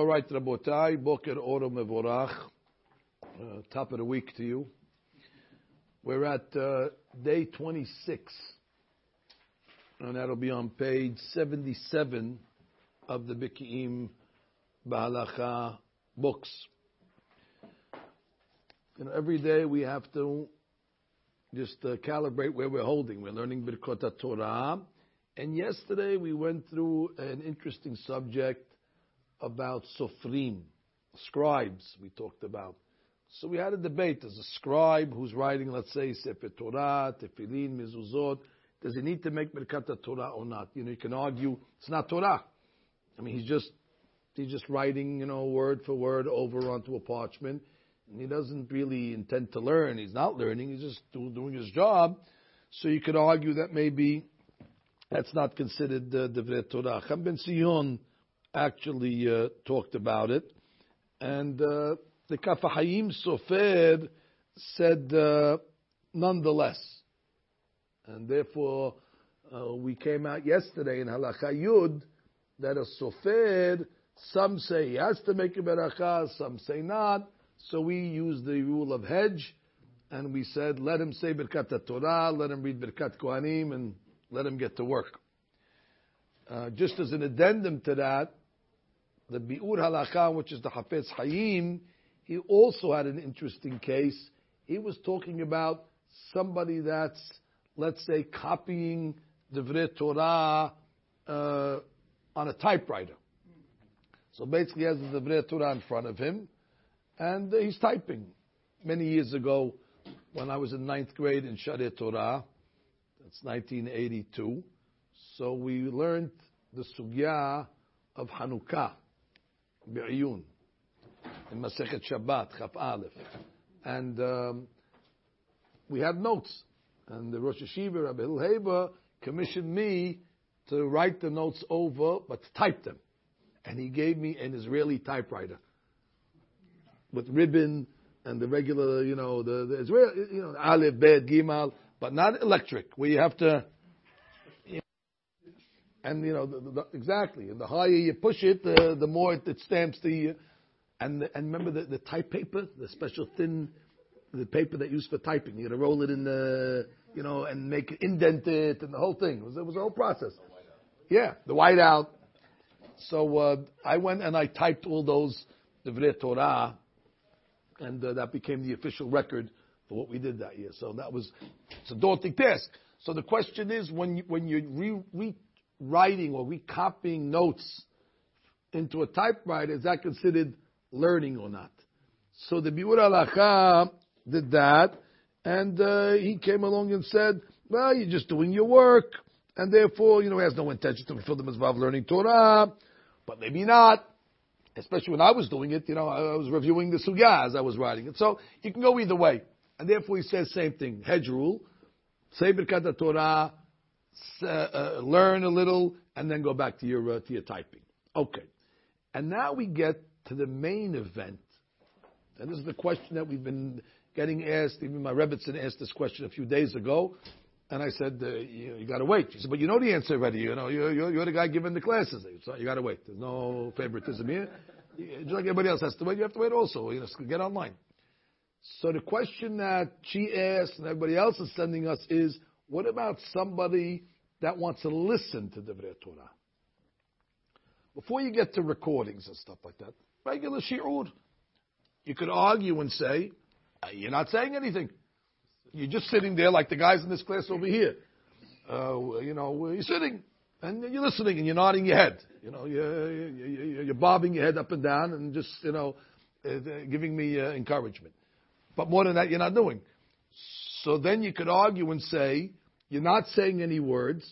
All right, Rabotai, Boker Oro Mevorach. Uh, top of the week to you. We're at uh, day 26, and that'll be on page 77 of the Biki'im Bahalacha books. You know, every day we have to just uh, calibrate where we're holding. We're learning Birkot Torah, and yesterday we went through an interesting subject about sofrim, scribes we talked about. So we had a debate. There's a scribe who's writing, let's say, Sefer Torah, Tefillin, Mezuzot. Does he need to make Birkat Torah or not? You know, you can argue it's not Torah. I mean, he's just he's just writing, you know, word for word over onto a parchment, and he doesn't really intend to learn. He's not learning. He's just do, doing his job. So you could argue that maybe that's not considered uh, Devret Torah. Cham Ben Sion actually uh, talked about it. And uh, the Kaf HaChaim Sofer said uh, nonetheless. And therefore, uh, we came out yesterday in Halacha Yud that a Sofer, some say he has to make a beracha, some say not. So we use the rule of hedge, and we said, let him say Birkat Torah, let him read Birkat Kohanim, and let him get to work. Uh, just as an addendum to that, the Bi'ur Halakha, which is the Hafez Hayim, he also had an interesting case. He was talking about somebody that's, let's say, copying the Torah uh, on a typewriter. So basically, he has the Divrei Torah in front of him, and uh, he's typing. Many years ago, when I was in ninth grade in Shadei Torah, that's 1982. So we learned the sugya of Hanukkah. In Masechet Shabbat, Chaf Aleph. And um, we had notes. And the Rosh Hashiva, Rabbi Hilheber, commissioned me to write the notes over, but to type them. And he gave me an Israeli typewriter with ribbon and the regular, you know, the, the Israeli, you know, Aleph, Bet, Gimal, but not electric, where you have to and you know the, the, exactly. And the higher you push it, the, the more it, it stamps the. And the, and remember the, the type paper, the special thin, the paper that used for typing. You had to roll it in the, you know, and make it indent it and the whole thing. It was, it was a whole process. Yeah, the whiteout. So uh, I went and I typed all those Divrei Torah, and uh, that became the official record for what we did that year. So that was it's a daunting task. So the question is, when you, when you re writing or recopying notes into a typewriter, is that considered learning or not? So the Biur Halacha did that, and uh, he came along and said, well, you're just doing your work, and therefore, you know, he has no intention to fulfill the mitzvah of learning Torah, but maybe not. Especially when I was doing it, you know, I was reviewing the sugya as I was writing it. So you can go either way. And therefore he says same thing, hedge rule, say Birkat Torah, uh, uh, learn a little, and then go back to your uh, to your typing. Okay, and now we get to the main event, and this is the question that we've been getting asked. Even my Rebbitzin asked this question a few days ago, and I said, uh, you, you got to wait. She said, but you know the answer already. You know, you're, you're, you're the guy giving the classes. So you got to wait. There's no favoritism here. Just like everybody else has to wait, you have to wait also. You know, get online. So the question that she asked and everybody else is sending us is, what about somebody that wants to listen to the Torah. Before you get to recordings and stuff like that, regular shiur, you could argue and say, you're not saying anything. You're just sitting there like the guys in this class over here. Uh, you know, you're sitting and you're listening and you're nodding your head. You know, you're, you're, you're bobbing your head up and down and just, you know, uh, giving me uh, encouragement. But more than that, you're not doing. So then you could argue and say, you're not saying any words.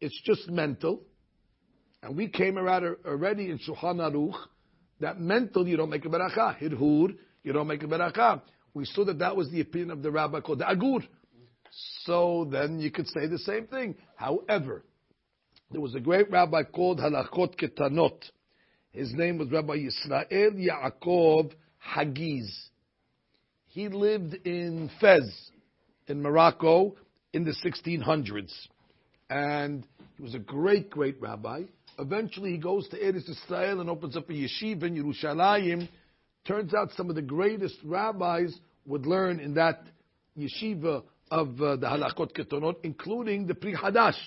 It's just mental. And we came around already in Shulchan Aruch that mental you don't make a beracha. Hirhur you don't make a beracha. We saw that that was the opinion of the rabbi called the Agur. So then you could say the same thing. However, there was a great rabbi called Halachot Ketanot. His name was Rabbi Yisrael Yaakov Hagiz. He lived in Fez, in Morocco, in the 1600s. And he was a great, great rabbi. Eventually, he goes to Eretz Israel and opens up a yeshiva in Yerushalayim. Turns out some of the greatest rabbis would learn in that yeshiva of uh, the Halachot Ketanot, including the Pri Hadash,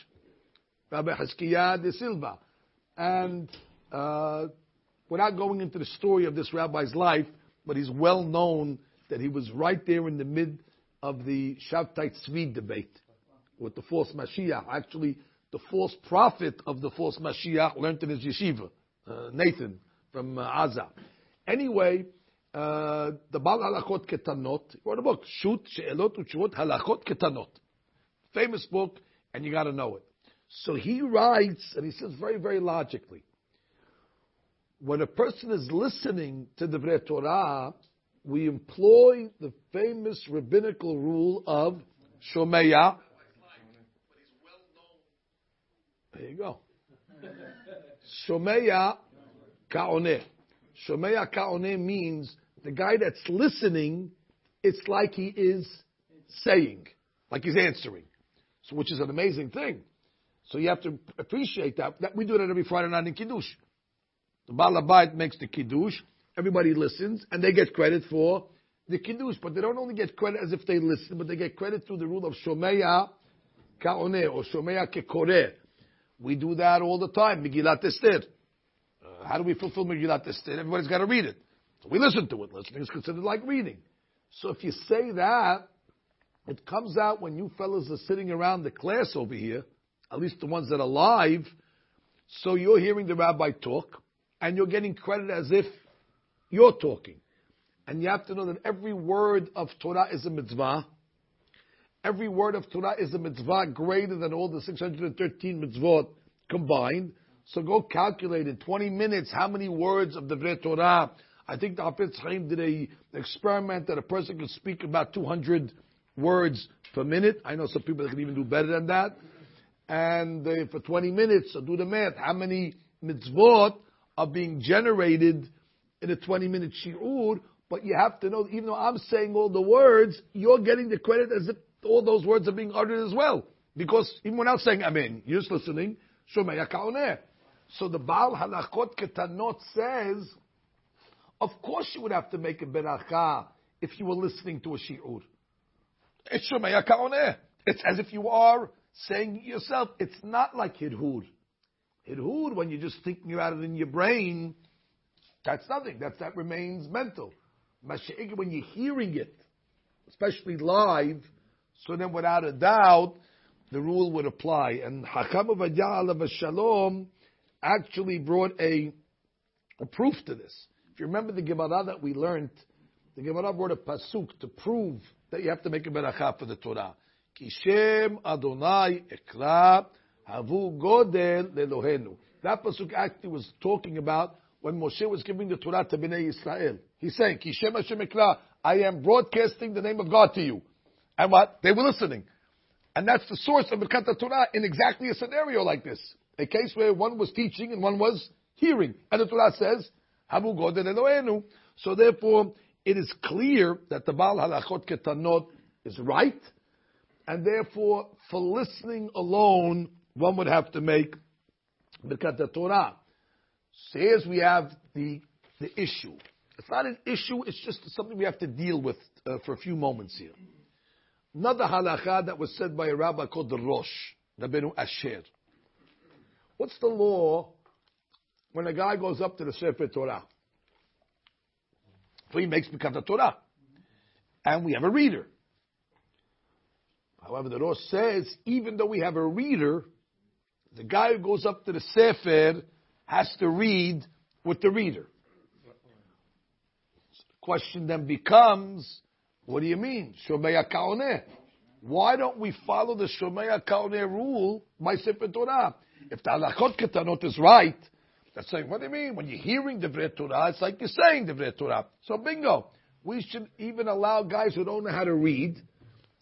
Rabbi Hizkiya de Silva. And uh, without going into the story of this rabbi's life, but he's well known that he was right there in the mid of the Shabtai Tzvi debate with the false Mashiach. Actually, the false prophet of the false Mashiach learned in his yeshiva, uh, Nathan from uh, Aza. Anyway, uh, the Bal Halachot Ketanot, wrote a book, Shoot She'elot Utshuvot Halachot Ketanot. Famous book, and you got to know it. So he writes, and he says very, very logically, when a person is listening to the Torah, we employ the famous rabbinical rule of Shomeya. There you go. Shomeya Ka'oneh. Shomeya Ka'oneh means the guy that's listening, it's like he is saying, like he's answering. So, which is an amazing thing. So you have to appreciate that. that we do that every Friday night in Kiddush. The Balabait makes the Kiddush, everybody listens, and they get credit for the Kiddush. But they don't only get credit as if they listen, but they get credit through the rule of Shomeya Ka'oneh or Shomeya Kekoreh. We do that all the time, Megillat Esther. Uh, how do we fulfill Megillat Esther? Everybody's got to read it. So we listen to it. Listening is considered like reading. So if you say that, it comes out when you fellas are sitting around the class over here, at least the ones that are live, so you're hearing the rabbi talk, and you're getting credit as if you're talking. And you have to know that every word of Torah is a mitzvah. Every word of Torah is a mitzvah greater than all the 613 mitzvot combined. So go calculate in 20 minutes how many words of the Torah. I think the Hafetz Chaim did a experiment that a person could speak about 200 words per minute. I know some people that can even do better than that. And uh, for 20 minutes, so do the math. How many mitzvot are being generated in a 20 minute shiur? But you have to know, even though I'm saying all the words, you're getting the credit as if all those words are being uttered as well. Because even when I'm saying Amen, you're just listening, So the Baal Halachot Ketanot says, of course you would have to make a beracha if you were listening to a shi'ur. It's. It's as if you are saying yourself. It's not like Hirhur. Hirhur, when you're just thinking about it in your brain, that's nothing. That's, that remains mental. When you're hearing it, especially live, so then, without a doubt, the rule would apply. And Hakam of Shalom actually brought a, a proof to this. If you remember the Gemara that we learned, the Gemara brought a pasuk to prove that you have to make a beracha for the Torah. Kishem Adonai Ekra Havu Godel Lelohenu. That pasuk actually was talking about when Moshe was giving the Torah to Bnei Israel. He's saying, Kishem Hashem Ekra, I am broadcasting the name of God to you. And what? They were listening. And that's the source of the Torah in exactly a scenario like this. A case where one was teaching and one was hearing. And the Torah says, Habu Goden Eloenu. So therefore, it is clear that the Baal Halachot Ketanot is right. And therefore, for listening alone, one would have to make Birkat Torah. Says we have the, the issue. It's not an issue, it's just something we have to deal with uh, for a few moments here. Another halacha that was said by a rabbi called the Rosh, Rabbeinu Asher. What's the law when a guy goes up to the Sefer Torah? So he makes Birkat Torah. And we have a reader. However, the Rosh says, even though we have a reader, the guy who goes up to the Sefer has to read with the reader. Question then becomes, what do you mean? Shomeya Kaoneh. Why don't we follow the Shomeya Kaoneh rule by Sefer Torah? If the Halachot Ketanot is right, that's saying, what do you mean? When you're hearing the Vret Torah, it's like you're saying the Vret Torah. So bingo. We should even allow guys who don't know how to read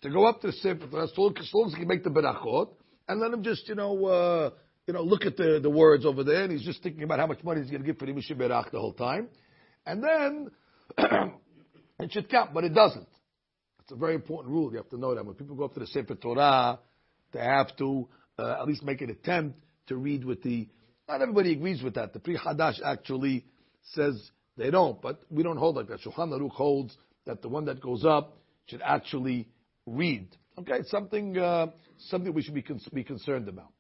to go up to the Sefer Torah, so long as he can make the Berachot, and let him just, you know, uh, you know, look at the, the words over there, and he's just thinking about how much money he's going to give for the Mishiberach the whole time. And then, it should count, but it doesn't. It's a very important rule. You have to know that when people go up to the Sefer Torah, they have to uh, at least make an attempt to read with the Not everybody agrees with that. The Pri Hadash actually says they don't, but we don't hold like that. Shulchan Aruch holds that the one that goes up should actually read. Okay, it's something uh, something we should be, cons- be concerned about.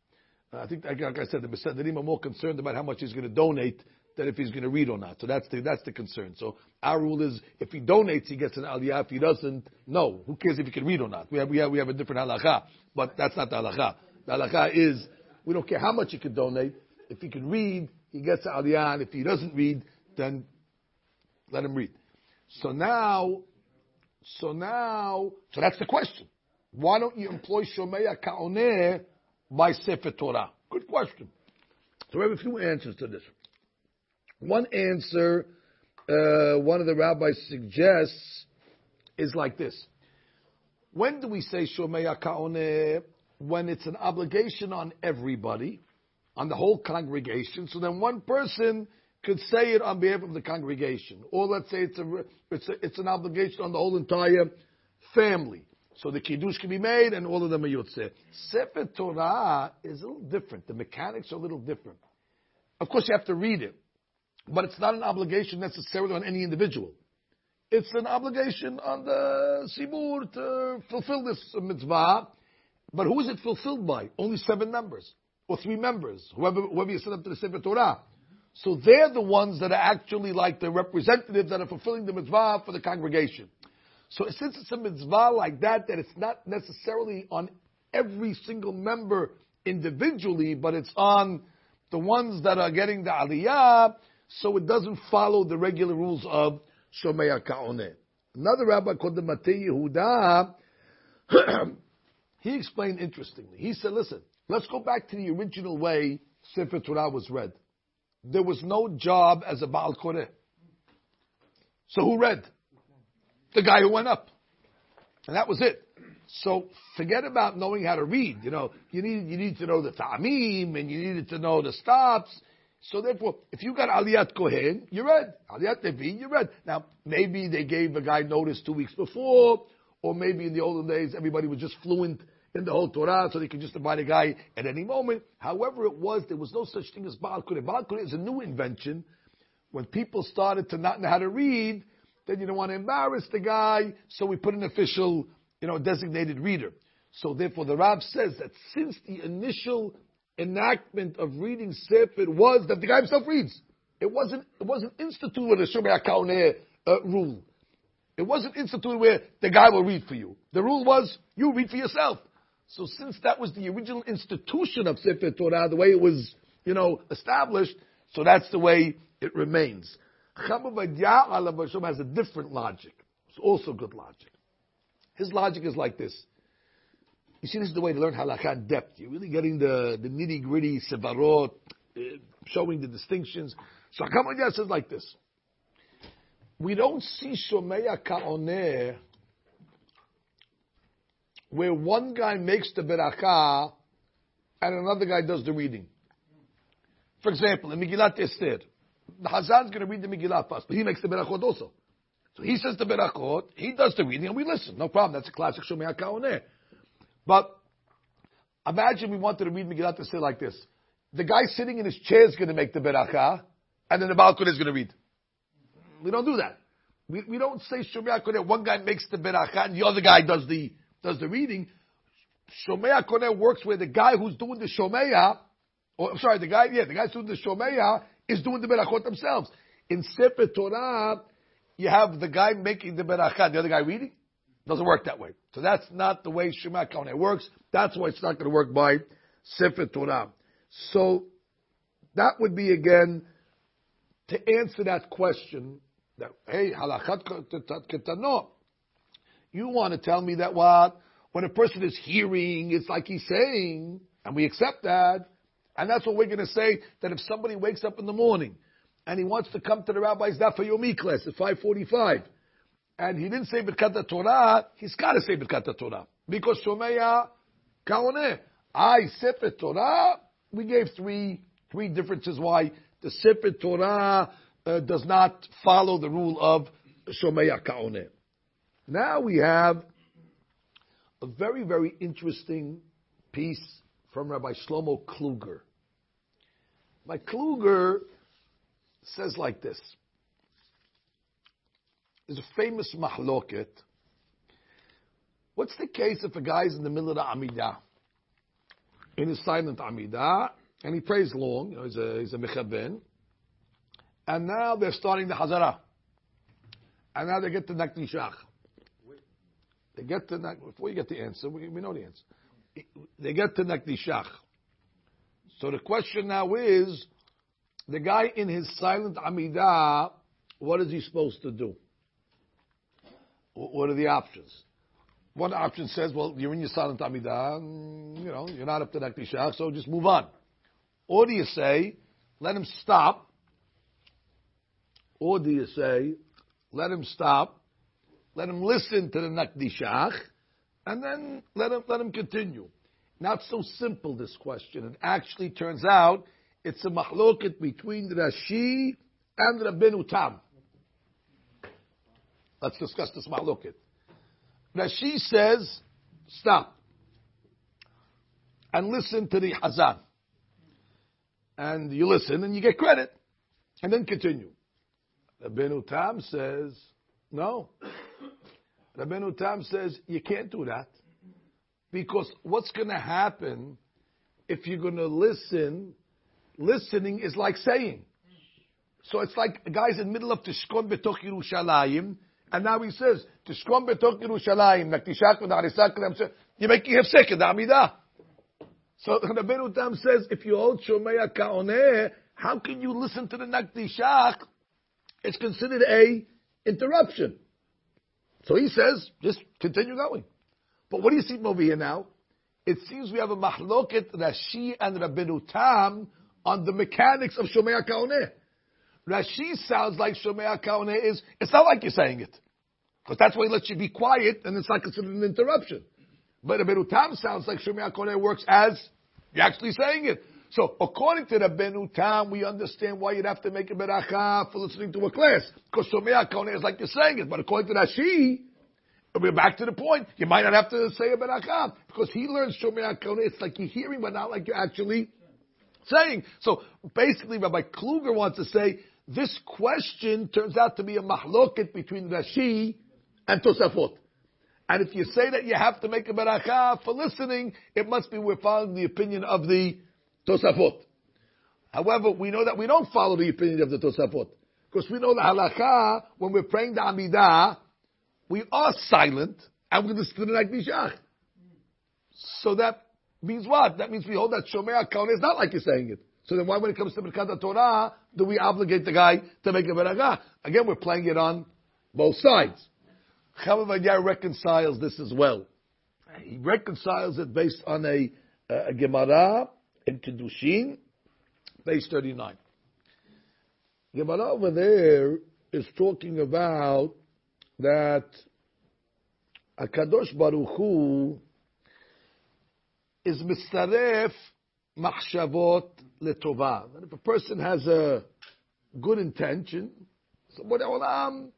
I think, like I said, the Mesaderim are more concerned about how much he's going to donate than if he's going to read or not. So that's the that's the concern. So our rule is if he donates, he gets an aliyah. If he doesn't, no. Who cares if he can read or not? We have we have we have a different halacha, but that's not the halacha. The halacha is we don't care how much he can donate. If he can read, he gets an aliyah, and if he doesn't read, then let him read. So now, so now, so that's the question. Why don't you employ Shomeya Ka'oneh by Sefer Torah? Good question. So we have a few answers to this. One answer, uh, one of the rabbis suggests, is like this. When do we say Shomeya Ka'oneh? When it's an obligation on everybody, on the whole congregation. So then one person could say it on behalf of the congregation, or let's say it's a it's a, it's an obligation on the whole entire family. So the kiddush can be made, and all of them are yotzeh. Sefer Torah is a little different. The mechanics are a little different. Of course, you have to read it, but it's not an obligation necessarily on any individual. It's an obligation on the sibur to fulfill this mitzvah. But who is it fulfilled by? Only seven members or three members, whoever whoever you set up to the Sefer Torah. So they're the ones that are actually like the representatives that are fulfilling the mitzvah for the congregation. So since it's a mitzvah like that, that it's not necessarily on every single member individually, but it's on the ones that are getting the aliyah, so it doesn't follow the regular rules of Shomei Ka'oneh. Another rabbi called the Matei Yehuda, he explained interestingly. He said, listen, let's go back to the original way Sefer Torah was read there was no job as a Baal Koreh. So who read? The guy who went up. And that was it. So forget about knowing how to read. You know, you need, you need to know the ta'amim and you needed to know the stops. So therefore, if you got Aliyat Kohen, you read. Aliyat Levi, you read. Now, maybe they gave a guy notice two weeks before, or maybe in the olden days everybody was just fluent in the whole Torah, so they could just invite a guy at any moment. However, it was there was no such thing as Baal Koreh. Baal Koreh is a new invention. When people started to not know how to read, then you don't want to embarrass the guy, so we put an official, you know, designated reader. So therefore, the Rav says that since the initial enactment of reading Sefer it was that the guy himself reads. It wasn't, it wasn't instituted a Shomei HaKaoneh uh, rule. It wasn't instituted where the guy will read for you. The rule was you read for yourself. So since that was the original institution of Sefer Torah, the way it was, you know, established, so that's the way it remains. Chama has a different logic. It's also good logic. His logic is like this. You see, this is the way to learn halakha in depth. You're really getting the, the nitty gritty sevarot, uh, showing the distinctions. So Chama says like this. We don't see Shomeya Ka'oneh where one guy makes the beracha and another guy does the reading. For example, in Megillat Esther, the Hazan's going to read the Megillah first, but he makes the berachot also. So he says the berachot, he does the reading, and we listen. No problem. That's a classic Shomei HaKaoneh. But imagine we wanted to read Megillah to say like this. The guy sitting in his chair is going to make the beracha, and then the balcony is going to read. We don't do that. We, we don't say Shomei HaKaoneh, one guy makes the beracha and the other guy does the does the reading, Shomeya Koneh works where the guy who's doing the Shomeya, or I'm sorry, the guy, yeah, the guy who's doing the Shomeya is doing the Berachot themselves. In Sefer Torah, you have the guy making the Berachah, the other guy reading. Doesn't work that way. So that's not the way Shema Koneh works. That's why it's not going to work by Sefer Torah. So that would be again to answer that question that hey halachat ketanot you want to tell me that what? When a person is hearing, it's like he's saying, and we accept that. And that's what we're going to say, that if somebody wakes up in the morning and he wants to come to the rabbi's daf yomi class at 545, and he didn't say Birkat Torah, he's got to say Birkat Torah. Because Shomeya Kaoneh, I Sefer Torah, we gave three, three differences why the Sefer Torah uh, does not follow the rule of Shomeya Kaoneh. Now we have a very, very interesting piece from Rabbi Shlomo Kluger. My Kluger says like this. There's a famous mahloket. What's the case if a guy's in the middle of the Amidah? In his silent Amidah, and he prays long, you know, he's a, he's a mechaben, and now they're starting the Hazara. And now they get to Nakdishach. They get to, before you get the answer, we, we know the answer. They get to Nakdishach. So the question now is, the guy in his silent Amidah, what is he supposed to do? What are the options? One option says, well, you're in your silent Amidah, you know, you're not up to Nakdishach, so just move on. Or do you say, let him stop? Or do you say, let him stop, let him listen to the Nakdishach, and then let him, let him continue? Not so simple, this question. It actually turns out it's a mahloket between Rashi and Rabbeinu Tam. Let's discuss this mahloket. Rashi says, stop. And listen to the Hazan. And you listen and you get credit. And then continue. Rabbeinu Tam says, no. Rabbeinu Tam says, you can't do that. Because what's going to happen if you're going to listen, listening is like saying. So it's like a guy's in the middle of Tishkon Betoch Yerushalayim, and now he says, Tishkon Betoch Yerushalayim, you're making him sick in the Amidah. So Rabbeinu Tam says, if you hold Shomea Ka'oneh, how can you listen to the Nakdishach? It's considered a interruption. So he says, just continue going. But what do you see over here now? It seems we have a mahloket Rashi and Rabbeinu Tam on the mechanics of Shomea Kaoneh. Rashi sounds like Shomea Kaoneh is, it's not like you're saying it. Because that's why he lets you be quiet and it's not considered an interruption. But Rabbeinu Tam sounds like Shomea Kaoneh works as you're actually saying it. So according to Rabbeinu Tam, we understand why you'd have to make a beracha for listening to a class. Because Shomea Kaoneh is like you're saying it. But according to Rashi, we're back to the point. You might not have to say a beracha. because he learns shomer hakona. It's like you're hearing, but not like you're actually saying. So basically, Rabbi Kluger wants to say this question turns out to be a mahloket between Rashi and Tosafot. And if you say that you have to make a beracha for listening, it must be we're following the opinion of the Tosafot. However, we know that we don't follow the opinion of the Tosafot. Because we know the halakha, when we're praying the Amidah, we are silent and we're sit like Nishach. So that means what? That means we hold that Shomer account is not like you're saying it. So then why when it comes to Birkat Torah do we obligate the guy to make a berakah? Again, we're playing it on both sides. Chavavadiyah reconciles this as well. He reconciles it based on a, a Gemara in Kedushin, page 39. Gemara over there is talking about that Akadosh Baruch Hu is mistaref machshavot letova. If a person has a good intention, so olam,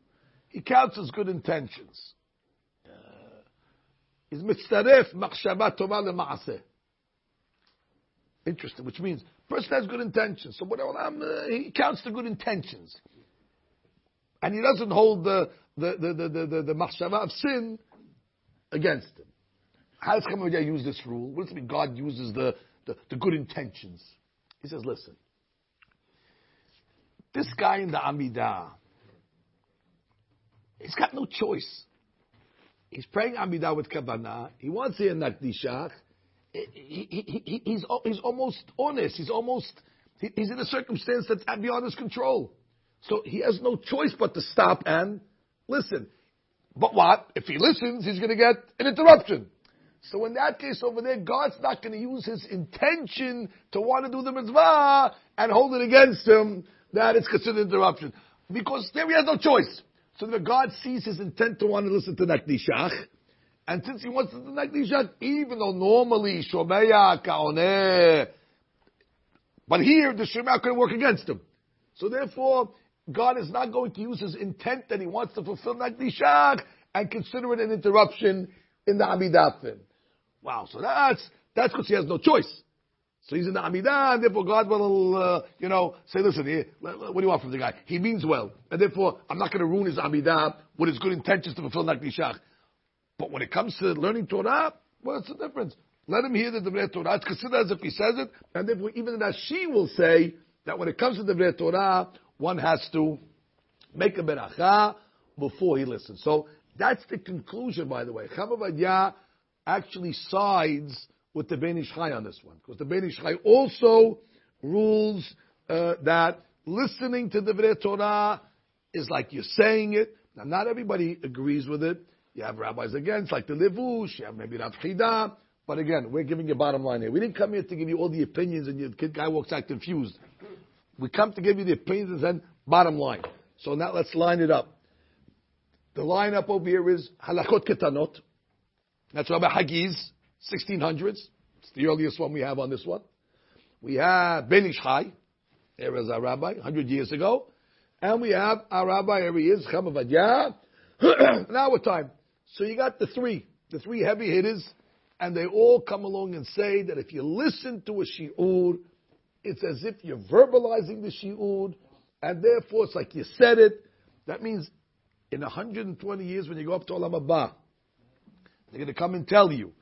he counts as good intentions. Uh, is mitzaref machshavat tova lemaaseh. Interesting, which means person has good intentions. So what olam, uh, he counts the good intentions. And he doesn't hold the the the the the, the, the machshava of sin against him. How does Chaim use this rule? What does it mean? God uses the, the, the good intentions. He says, listen, this guy in the Amidah, he's got no choice. He's praying Amidah with Kavanah. He wants to hear Nakdishach. He, he, he, he's, he's almost honest. He's almost, he's in a circumstance that's beyond his control. So he has no choice but to stop and listen. But what? If he listens, he's going to get an interruption. So in that case over there, God's not going to use his intention to want to do the mitzvah and hold it against him that it's considered an interruption. Because there he has no choice. So that God sees his intent to want to listen to Nakdishach, and since he wants to to Nakdishach, even though normally Shomeya Kaoneh, but here the Shemaya could work against him. So therefore, God is not going to use his intent that he wants to fulfill Nakdishach and consider it an interruption in the Amidafin. Wow, so that's, that's because he has no choice. So he's in the Amidah, and therefore God will, uh, you know, say, listen, here, what do you want from the guy? He means well, and therefore I'm not going to ruin his Amidah with his good intentions to fulfill Nakdishach. But when it comes to learning Torah, what's the difference? Let him hear the Devrei Torah. It's considered as if he says it, and therefore even that she will say that when it comes to the Devrei Torah, one has to make a beracha before he listens. So that's the conclusion, by the way. Chama actually sides with the Ben Ish Chai on this one, because the Ben Ish Chai also rules uh, that listening to the Devrei Torah is like you're saying it. Now, not everybody agrees with it. You have rabbis against, like the Levush, you have maybe Rav Chida, but again, we're giving you bottom line here. We didn't come here to give you all the opinions and your kid guy walks out confused. We come to give you the opinions and bottom line. So now let's line it up. The lineup over here is Halachot Ketanot. That's Rabbi Hagiz, 1600s. It's the earliest one we have on this one. We have Ben Ish Chai. There is our rabbi, 100 years ago. And we have our rabbi, here he is, now what time? So you got the three, the three heavy hitters and they all come along and say that if you listen to a shi'ur, it's as if you're verbalizing the shi'ur, and therefore it's like you said it. That means in 120 years when you go up to Olam Haba, they're going to come and tell you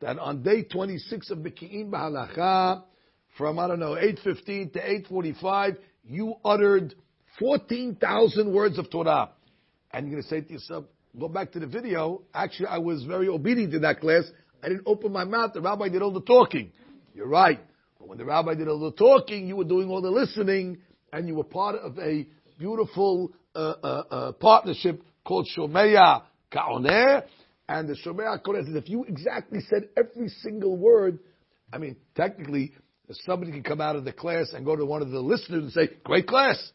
that on day 26 of Beki'im Bahalacha, from, I don't know, 8.15 to 8.45, you uttered 14,000 words of Torah. And you're going to say to yourself, go back to the video. Actually, I was very obedient in that class. I didn't open my mouth. The rabbi did all the talking. You're right. But when the rabbi did all the talking, you were doing all the listening, and you were part of a beautiful uh, uh, uh, partnership called Shomeya Ka'oneh. And the Shomeya Ka'oneh says, if you exactly said every single word, I mean, technically, somebody can come out of the class and go to one of the listeners and say, great class.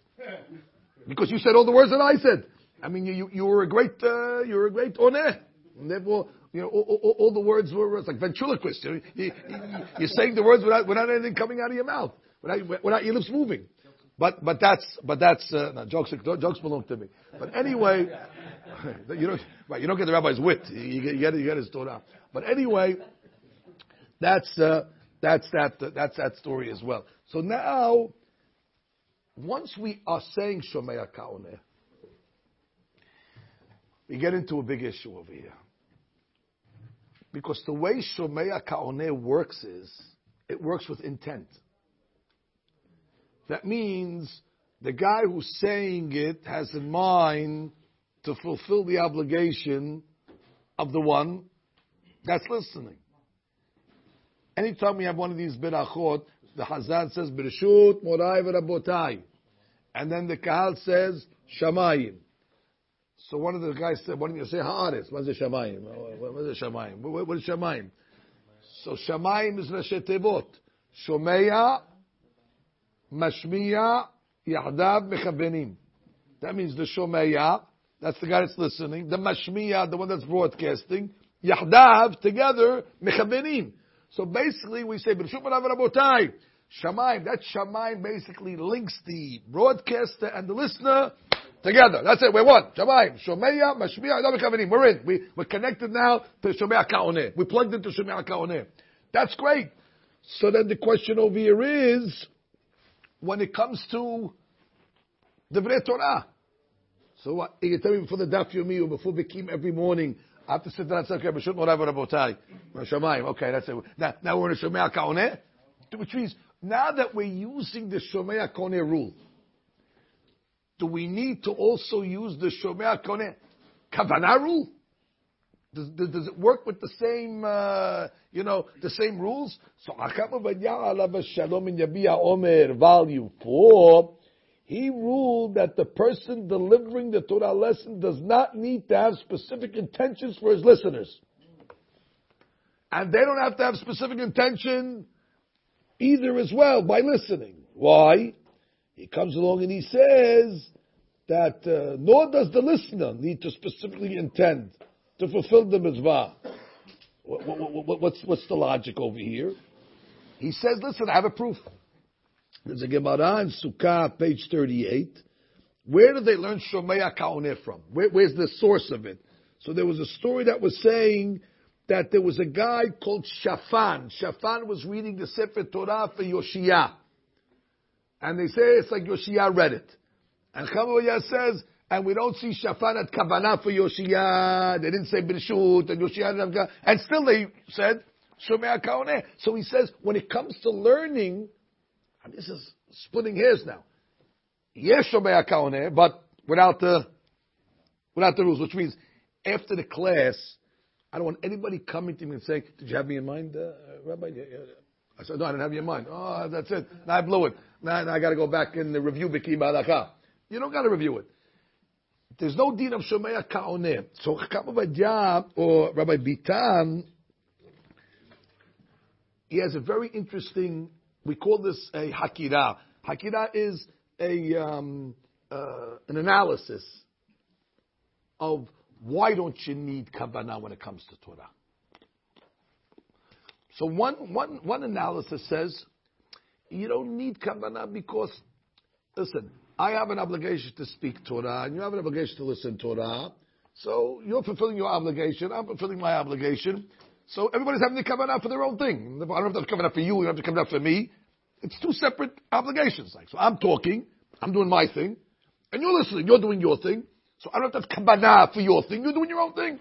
Because you said all the words that I said. I mean, you, you, were a great, uh, you were a great oneh. Therefore, you know, all, all, all the words were like ventriloquist. You you, are saying the words without, without anything coming out of your mouth, without, without your lips moving. But but that's but that's uh, no, jokes jokes belong to me. But anyway, you don't right, you don't get the rabbi's wit. You get you get, you get his Torah. But anyway, that's uh, that's that that's that story as well. So now, once we are saying Shomei Kaoneh, we get into a big issue over here. Because the way Shomea Ka'oneh works is, it works with intent. That means the guy who's saying it has in mind to fulfill the obligation of the one that's listening. Anytime we have one of these berachot, the Hazan says, Birshut Morai Rabotai. And then the Kahal says, Shamayim. So one of the guys said, why don't you say Haaretz? What is the Shamayim? Oh, what is the Shamayim? What is Shamayim? So Shamayim is Rashi Tevot. Shomeya, Mashmiya, Yahdav, Mechavenim. That means the Shomeya, that's the guy that's listening. The Mashmiya, the one that's broadcasting. Yahdav, together, Mechavenim. So basically we say, B'rshut Rabotai. Shamayim, that Shamayim basically links the broadcaster and the listener Together. That's it. We're one. Shamayim. Shomeya, Mashmiya, We're in. We, we're connected now to Shomeya Ka'oneh. We plugged into Shomeya Ka'oneh. That's great. So then the question over here is, when it comes to the Vre Torah. So what? You tell me before the Daf Yomi or before Bekim every morning, I have to sit down and say, okay, B'shut Morav Rabotai. Shamayim. Okay, that's it. Now, now we're in a Ka'oneh. Which means, now that we're using the Shomeya Ka'oneh rule, do we need to also use the Shomea Koneh Kavanah? Does, does, does, it work with the same, uh, you know, the same rules? So, volume 4, he ruled that the person delivering the Torah lesson does not need to have specific intentions for his listeners. And they don't have to have specific intention either as well by listening. Why? He comes along and he says that uh, nor does the listener need to specifically intend to fulfill the mitzvah. What, what, what's, what's the logic over here? He says, listen, I have a proof. There's a Gemara in Sukkah, page 38. Where did they learn Shomea Kaoneh from? Where, where's the source of it? So there was a story that was saying that there was a guy called Shafan. Shafan was reading the Sefer Torah for Yoshia. And they say it's like Yoshia read it. And Chamuel says, and we don't see Shafan at Kavanah for Yoshia. They didn't say Birshut, and Yoshia and still they said. So he says, when it comes to learning, and this is splitting hairs now. Yes, Shomei Kaoneh, but without the, without the rules, which means after the class, I don't want anybody coming to me and saying, "Did you have me in mind, uh, Rabbi?" I said, "No, I didn't have your mind." Oh, that's it. Now I blew it. Now, now I got to go back and review Biki Balaka. You don't got to review it. There's no din of Shomea Ka'oneh. So Chakam or Rabbi Bitan, he has a very interesting. We call this a hakira. Hakira is a um, uh, an analysis of why don't you need kavanah when it comes to Torah? So one, one, one analysis says you don't need kavanah because, listen, I have an obligation to speak Torah and you have an obligation to listen Torah. So you're fulfilling your obligation, I'm fulfilling my obligation. So everybody's having to kavanah for their own thing. I don't have to kavanah for you, you don't have to kavanah for me. It's two separate obligations. Like, so I'm talking, I'm doing my thing, and you're listening, you're doing your thing. So I don't have to have kavanah for your thing. You're doing your own thing.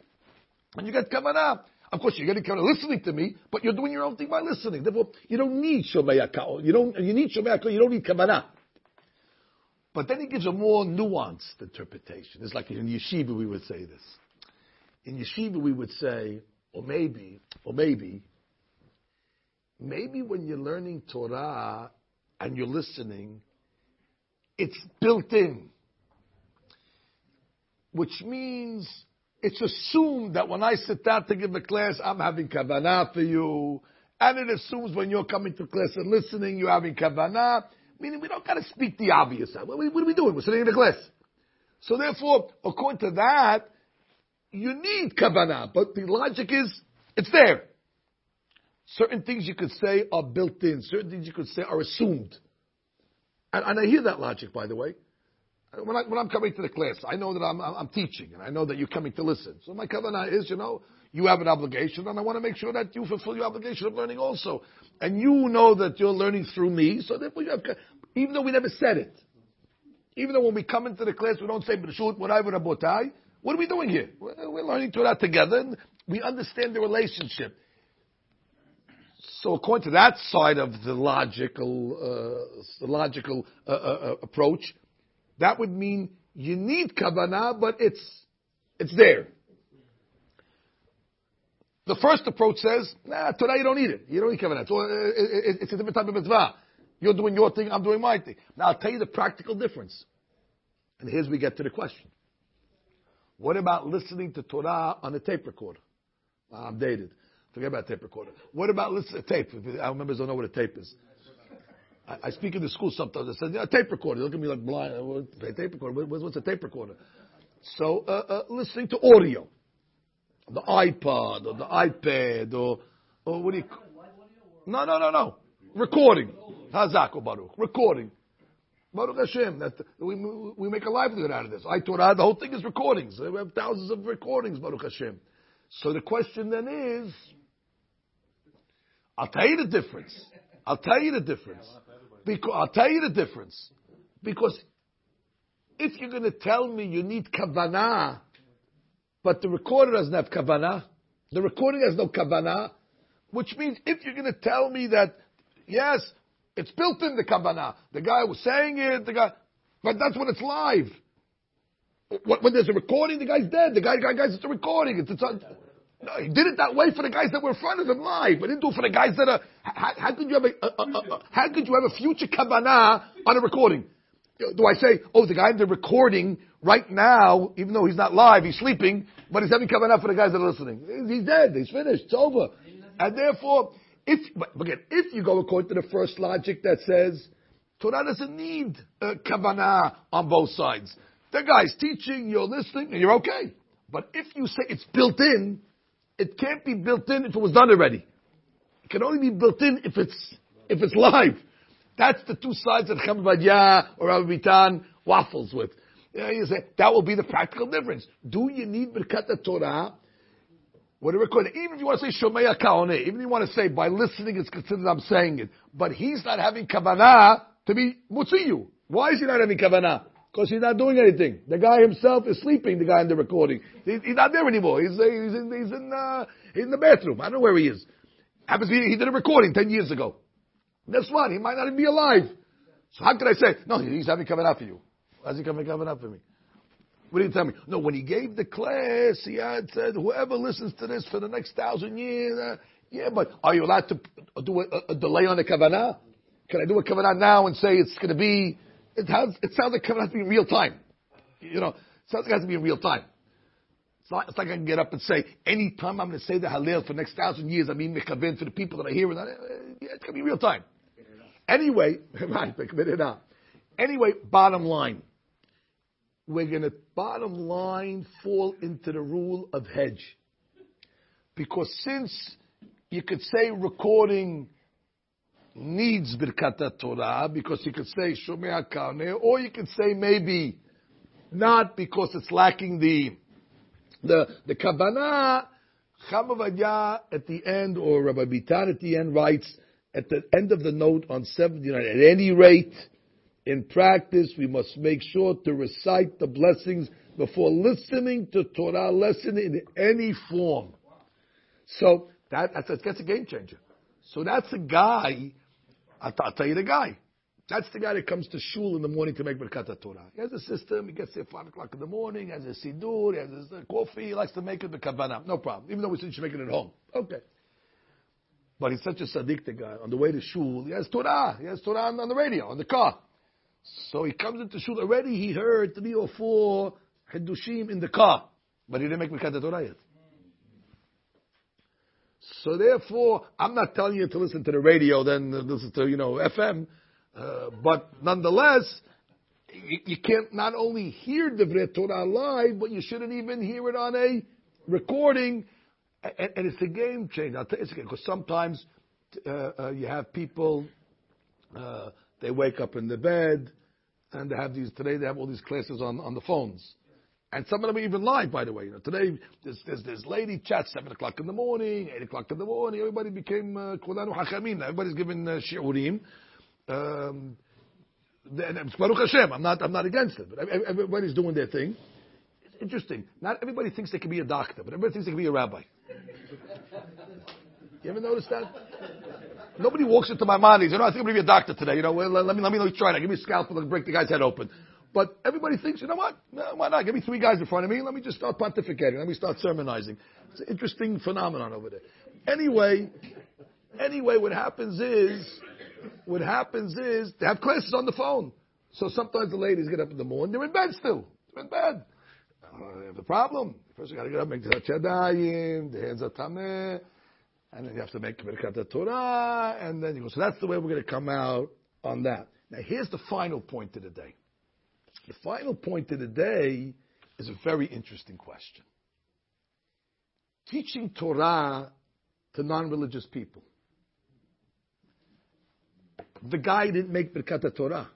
And you get kavanah. Of course, you're getting kind of listening to me, but you're doing your own thing by listening. Therefore, you don't need shomayakao. You don't, you need shomayakao, you don't need kavanah. But then he gives a more nuanced interpretation. It's like in yeshiva we would say this. In yeshiva we would say, or maybe, or maybe, maybe when you're learning Torah and you're listening, it's built in which means it's assumed that when I sit down to give a class, I'm having kavanah for you. And it assumes when you're coming to class and listening, you're having kavanah. Meaning we don't gotta speak the obvious. What, what are we doing? We're sitting in the class. So therefore, according to that, you need kavanah. But the logic is, it's there. Certain things you could say are built in. Certain things you could say are assumed. And, and I hear that logic, by the way. When, I, when I'm coming to the class, I know that I'm, I'm teaching, and I know that you're coming to listen. So my kavanah is, you know, you have an obligation, and I want to make sure that you fulfill your obligation of learning also. And you know that you're learning through me, so therefore you have, even though we never said it, even though when we come into the class we don't say B'rishut, what are we doing here? We're learning Torah together, and we understand the relationship. So according to that side of the logical, uh, the logical uh, uh, uh approach, that would mean you need kavanah, but it's it's there. The first approach says, nah, today you don't need it. You don't need kavanah. It's, it's a different type of mitzvah. You're doing your thing, I'm doing my thing. Now I'll tell you the practical difference. And here's we get to the question. What about listening to Torah on a tape recorder? I'm dated. Forget about tape recorder. What about listening to tape? Our members don't know what a tape is. I, I speak in the school sometimes. I said, yeah, tape recorder. They look at me like blind. A tape recorder. What, what's a tape recorder? So, uh, uh, listening to audio, the iPod or the iPad or, or what do you? No, no, no, no. Recording. Hazako Baruch. Recording. Baruch Hashem. That we we make a livelihood out of this. I Torah. The whole thing is recordings. We have thousands of recordings. Baruch Hashem. So the question then is, I'll tell you the difference. I'll tell you the difference. Because I'll tell you the difference. Because if you're going to tell me you need kavanah, but the recorder doesn't have kavanah, the recording has no kavanah, which means if you're going to tell me that yes, it's built in the kavanah, the guy was saying it, the guy, but that's when it's live. When there's a recording, the guy's dead. The guy, guy guys, it's a recording. It's, it's no, he did it that way for the guys that were in front of him live, but didn't do it for the guys that are. How, how could you have a, a, a, a, how could you have a future kavanah on a recording? Do I say, oh, the guy in the recording right now, even though he's not live, he's sleeping, but he's having kavanah for the guys that are listening? He's dead. He's finished. It's over. And therefore, if but again, if you go according to the first logic that says Torah doesn't need uh, kavanah on both sides, the guy's teaching, you're listening, and you're okay. But if you say it's built in, it can't be built in if it was done already. It can only be built in if it's if it's live. That's the two sides that Ovadia or Rabbi Bitan waffles with. You, know, you say that will be the practical difference. Do you need Birkat Torah When a recording, even if you want to say Shomea Kaoneh, even if you want to say by listening it's considered I'm saying it, but he's not having kavanah to be mutziyu. Why is he not having kavanah? Because he's not doing anything. The guy himself is sleeping, the guy in the recording. He's, he's not there anymore. He's, he's in, he's in, uh, he's in the bathroom. I don't know where he is. Happens he, he did a recording 10 years ago. Guess what? He might not even be alive. So how could I say, no, he's having kavanah for you? How's he coming kavanah for me? What did he tell me? No, when he gave the class, he had said, whoever listens to this for the next thousand years, uh, yeah, but are you allowed to do a, a delay on the kavanah? Can I do a kavanah now and say it's going to be, it, has, it sounds like kavanah has to be in real time. You know, it sounds like it has to be in real time. It's not, it's like I can get up and say, anytime I'm going to say the Hallel for the next thousand years, I mean Mekhavin for the people that are here. And that, yeah, it's going to be real time. Anyway, right, Anyway, bottom line we're going to bottom line fall into the rule of hedge. Because since you could say recording needs Birkat Torah, because he could say Shomea Ke'oneh, or you could say maybe not because it's lacking the, the, the Kavanah, Chacham Ovadia at the end, or Rabbi Bitan at the end writes, at the end of the note on 79, at any rate, in practice, we must make sure to recite the blessings before listening to Torah lesson in any form. So that, that's, that's a game changer. So that's a guy, I'll, tell you the guy. That's the guy that comes to shul in the morning to make Birkat Torah. He has a system, he gets there 5 o'clock in the morning, has a sidur, he has his uh, coffee, he likes to make it the kavanah. No problem. Even though we said you should make it at home. Okay. But he's such a tzaddik, the guy. On the way to shul, he has Torah. He has Torah on, on the radio, on the car. So he comes into shul already. He heard three or four Hiddushim in the car, but he didn't make Birkat Torah yet. So therefore, I'm not telling you to listen to the radio, then listen to you know FM, uh, but nonetheless, you, you, can't not only hear the Torah live, but you shouldn't even hear it on a recording. And, and it's a game changer. I'll tell you, because sometimes uh, uh, you have people uh, they wake up in the bed, and they have these today. They have all these classes on, on the phones, and some of them are even live. By the way, you know, today there's, there's this lady chat seven o'clock in the morning, eight o'clock in the morning. Everybody became kulanu uh, hachamim. Everybody's giving uh, shiurim. Um, Baruch Hashem. I'm not I'm not against it, but everybody's doing their thing. It's interesting. Not everybody thinks they can be a doctor, but everybody thinks they can be a rabbi. You ever notice that? Nobody walks into my mind. You know, I think I'm going to be a doctor today. You know, well, let me let me let me try that. Give me a scalpel and break the guy's head open. But everybody thinks, you know what? Why not? Give me three guys in front of me. Let me just start pontificating. Let me start sermonizing. It's an interesting phenomenon over there. Anyway, anyway, what happens is, what happens is they have classes on the phone. So sometimes the ladies get up in the morning. They're in bed still. They're in bed. Uh, they have the problem. First, you got to get up, make the chadayim, the hands are tameh and then you have to make Birkat Torah, and then you go. So that's the way we're going to come out on that. Now, here's the final point of the day. The final point of the day is a very interesting question. Teaching Torah to non-religious people. The guy didn't make Birkat Torah.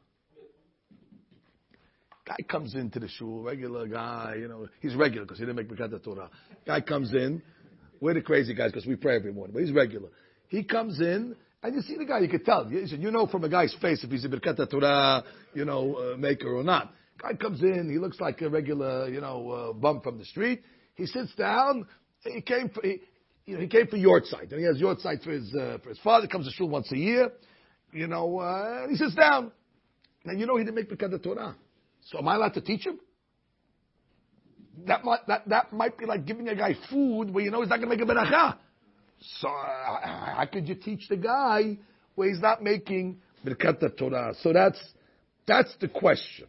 Guy comes into the shul, regular guy, you know, he's regular because he didn't make Birkat Torah. Guy comes in, we're the crazy guys because we pray every morning, but he's regular. He comes in, and you see the guy, you can tell. You know from a guy's face if he's a Birkat Torah, you know, uh, maker or not. Guy comes in, he looks like a regular, you know, uh, bum from the street. He sits down. He came for, he, you know, he came for yahrzeit. And he has yahrzeit for his, uh, for his father. Comes to shul once a year. You know, uh, he sits down. And you know he didn't make Birkat Torah. So am I allowed to teach him? that might, that, that might be like giving a guy food where you know he's not going to make a beracha. So uh, how could you teach the guy where he's not making birkat Torah? So that's that's the question.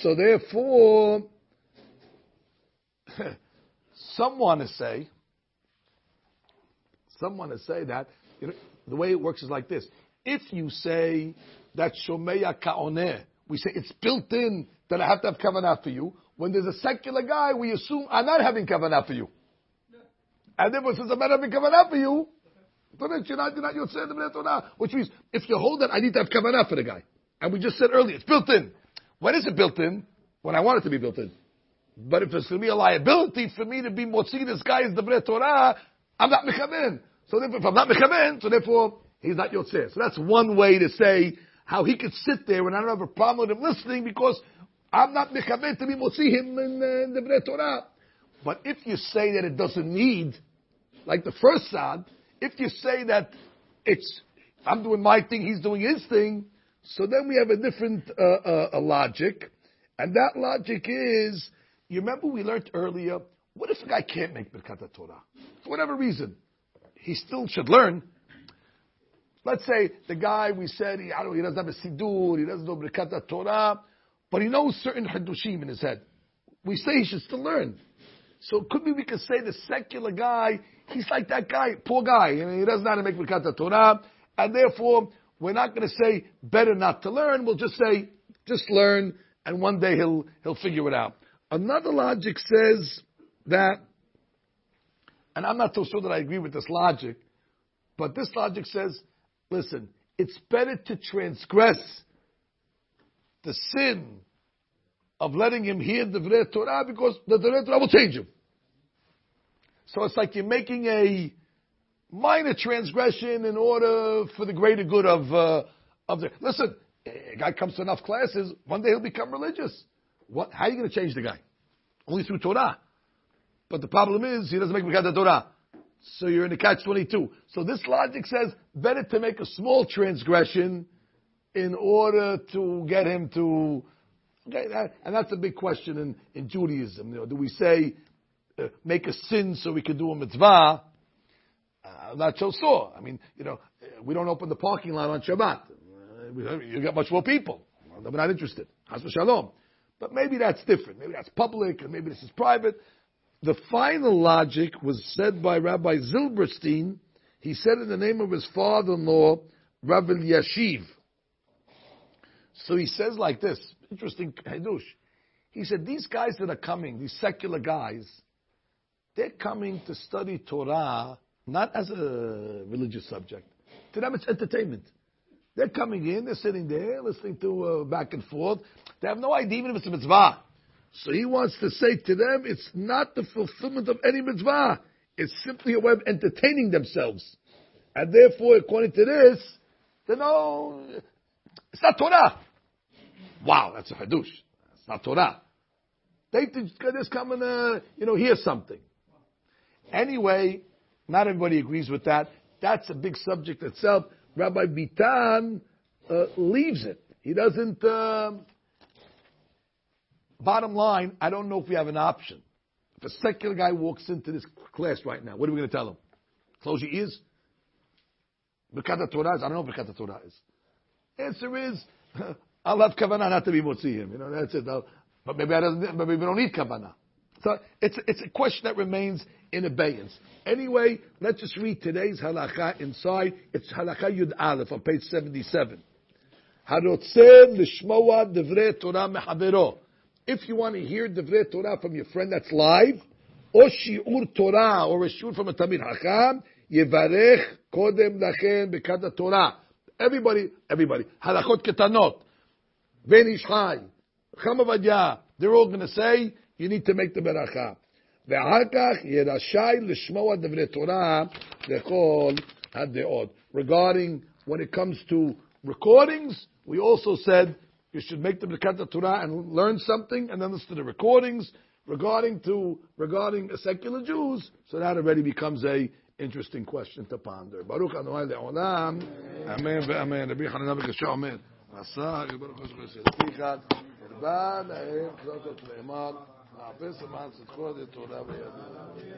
So therefore, some want to say, some want to say that you know, the way it works is like this: if you say that shomeya kaoneh, we say it's built in that I have to have kavanah for you. When there's a secular guy, we assume I'm not having kavanah for you. And then since I'm not having kavanah for you, you're not, you're not Which means, if you hold that, I need to have kavanah for the guy. And we just said earlier, it's built in. When is it built in? When I want it to be built in. But if it's going to be a liability for me to be motzi this guy is the Torah, I'm not mechaven. So therefore, if I'm not mechaven, so therefore he's not yotzeh. So that's one way to say how he could sit there and I don't have a problem with him listening because I'm not mechaven to be motzi him in, uh, in the Torah. But if you say that it doesn't need, like the first sad, if you say that it's I'm doing my thing, he's doing his thing, so then we have a different uh, uh, logic, and that logic is, you remember we learned earlier, what if a guy can't make Birkat Torah? For whatever reason. He still should learn. Let's say the guy we said, he, I don't he doesn't have a Sidur, he doesn't know Birkat Torah, but he knows certain Hadushim in his head. We say he should still learn. So it could be we could say the secular guy, he's like that guy, poor guy, and he doesn't know how to make Birkat Torah, and therefore we're not going to say better not to learn. We'll just say just learn, and one day he'll he'll figure it out. Another logic says that, and I'm not so sure that I agree with this logic, but this logic says, listen, it's better to transgress the sin of letting him hear the Torah because the Torah will change him. So it's like you're making a minor transgression in order for the greater good of uh, of the. Listen, a guy comes to enough classes, one day he'll become religious. What? How are you going to change the guy? Only through Torah. But the problem is he doesn't make the Torah. So you're in the catch twenty two. So this logic says better to make a small transgression in order to get him to. Okay, that, and that's a big question in, in Judaism. You know, do we say uh, make a sin so we can do a mitzvah? Uh, not so sore. I mean, you know, we don't open the parking lot on Shabbat. Uh, you get much more people. We're not interested. Shalom. But maybe that's different. Maybe that's public, and maybe this is private. The final logic was said by Rabbi Zilberstein. He said in the name of his father-in-law, Rabbi Elyashiv. So he says like this, interesting hadush. He said, these guys that are coming, these secular guys, they're coming to study Torah not as a religious subject. To them, it's entertainment. They're coming in, they're sitting there, listening to uh, back and forth. They have no idea even if it's a mitzvah. So he wants to say to them, it's not the fulfillment of any mitzvah. It's simply a way of entertaining themselves. And therefore, according to this, they know it's not Torah. Wow, that's a hadush. It's not Torah. They just come and, uh, you know, hear something. Anyway, not everybody agrees with that. That's a big subject itself. Rabbi Bitan uh, leaves it. He doesn't. Uh, bottom line, I don't know if we have an option. If a secular guy walks into this class right now, what are we going to tell him? Close your ears. Birkat Torah is. I don't know what Birkat Torah is. Answer is, I'll have kavanah not to be motzi him. You know, that's it. I'll, but maybe I don't. Maybe we don't need kavanah. So it's it's a question that remains in abeyance. Anyway, let's just read today's halacha inside. It's halacha Yud Aleph on page seventy-seven. Harotzeh lishmoa devrei Torah mechavero. If you want to hear devrei Torah from your friend that's live, or shiur Torah, or a shiur from a Talmid Chacham, yevarech kodem lachen Birkat Torah. Everybody, everybody. Halachot ketanot. Ben Ishchai. Chacham Ovadia. They're all going to say, you need to make the beracha. ואחר כך יהיה רשאי לשמוע דברי תורה לכל הדעות. Regarding when it comes to recordings, we also said you should make the Birkat Torah and learn something, and then listen to the recordings. Regarding to regarding secular Jews, so that already becomes a interesting question to ponder. Baruch Adonai le'olam. Amen ve'amen. Rabbi Hanan b'kasha omer. עשה, יברוך הוא שכתיך, הרבה להם, זאת אומרת, מחפש למען צדקו דתורה וידע.